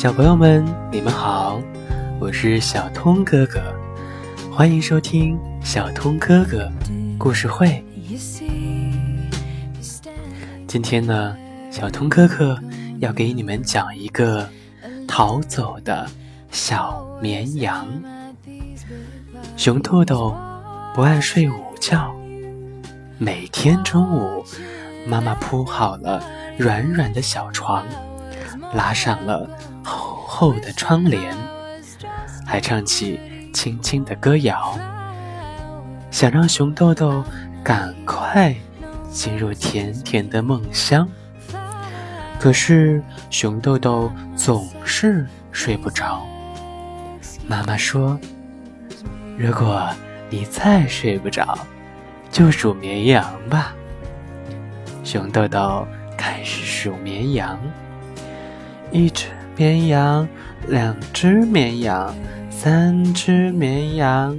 小朋友们，你们好，我是小通哥哥，欢迎收听小通哥哥故事会。今天呢，小通哥哥要给你们讲一个逃走的小绵羊。熊豆豆不爱睡午觉，每天中午，妈妈铺好了软软的小床，拉上了。厚厚的窗帘，还唱起轻轻的歌谣，想让熊豆豆赶快进入甜甜的梦乡。可是熊豆豆总是睡不着。妈妈说：“如果你再睡不着，就数绵羊吧。”熊豆豆开始数绵羊，一只。绵羊，两只绵羊，三只绵羊，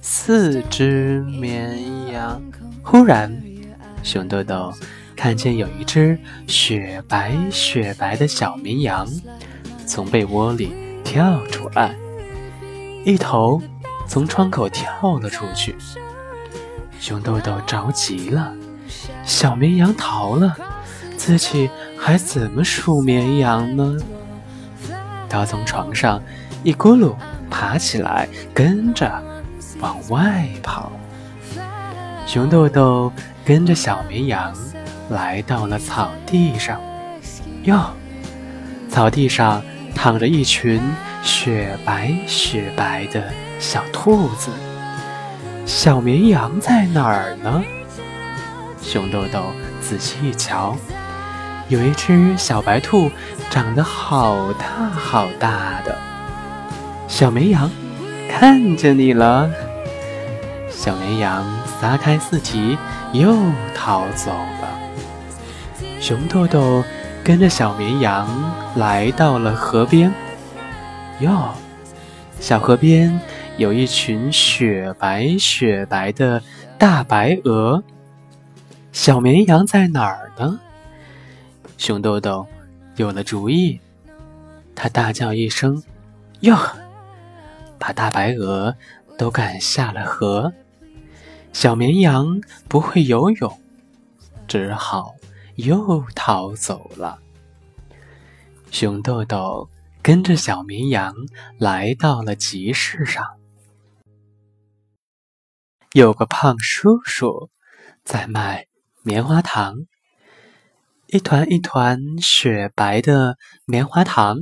四只绵羊。忽然，熊豆豆看见有一只雪白雪白的小绵羊从被窝里跳出来，一头从窗口跳了出去。熊豆豆着急了，小绵羊逃了，自己还怎么数绵羊呢？他从床上一咕噜爬起来，跟着往外跑。熊豆豆跟着小绵羊来到了草地上。哟，草地上躺着一群雪白雪白的小兔子。小绵羊在哪儿呢？熊豆豆仔细一瞧。有一只小白兔，长得好大好大的。小绵羊，看见你了。小绵羊撒开四蹄，又逃走了。熊豆豆跟着小绵羊来到了河边。哟，小河边有一群雪白雪白的大白鹅。小绵羊在哪儿呢？熊豆豆有了主意，他大叫一声：“哟！”把大白鹅都赶下了河。小绵羊不会游泳，只好又逃走了。熊豆豆跟着小绵羊来到了集市上，有个胖叔叔在卖棉花糖。一团一团雪白的棉花糖，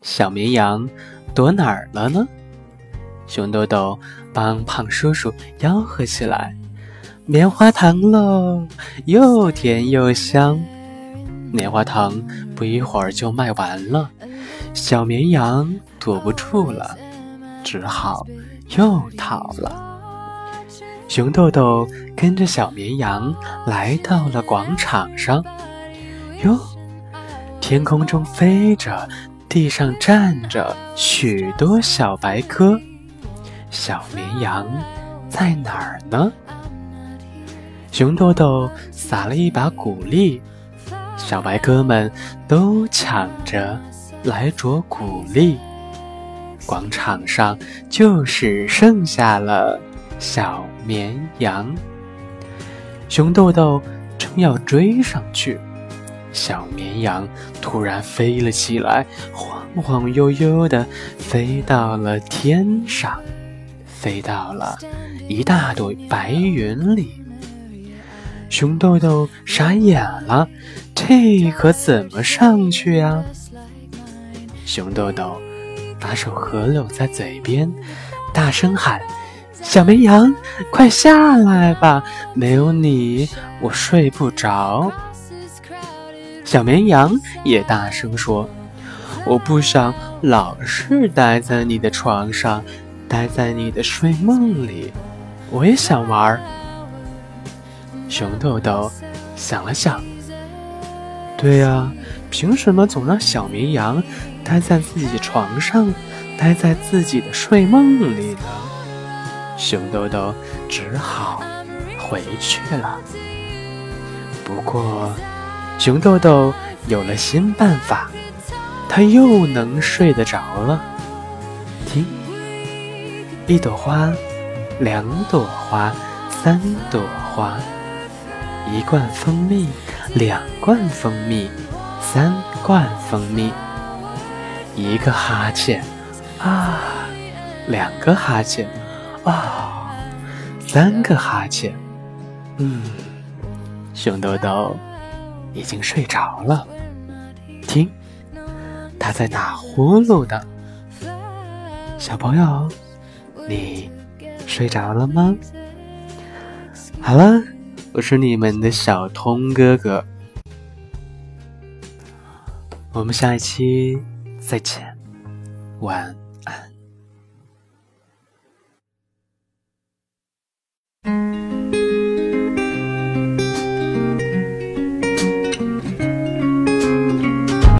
小绵羊躲哪儿了呢？熊豆豆帮胖叔叔吆喝起来：“棉花糖喽，又甜又香！”棉花糖不一会儿就卖完了，小绵羊躲不住了，只好又逃了。熊豆豆跟着小绵羊来到了广场上。哟，天空中飞着，地上站着许多小白鸽。小绵羊在哪儿呢？熊豆豆撒了一把谷粒，小白鸽们都抢着来啄谷粒。广场上就只剩下了小绵羊。熊豆豆正要追上去。小绵羊突然飞了起来，晃晃悠悠地飞到了天上，飞到了一大朵白云里。熊豆豆傻眼了，这可怎么上去呀？熊豆豆把手合拢在嘴边，大声喊：“小绵羊，快下来吧！没有你，我睡不着。”小绵羊也大声说：“我不想老是待在你的床上，待在你的睡梦里。我也想玩。”熊豆豆想了想：“对呀，凭什么总让小绵羊待在自己床上，待在自己的睡梦里呢？”熊豆豆只好回去了。不过。熊豆豆有了新办法，他又能睡得着了。听，一朵花，两朵花，三朵花，一罐蜂蜜，两罐蜂蜜，三罐蜂蜜，一个哈欠，啊，两个哈欠，啊，三个哈欠，嗯，熊豆豆已经睡着了。听。他在打呼噜的，小朋友，你睡着了吗？好了，我是你们的小通哥哥，我们下一期再见，晚安。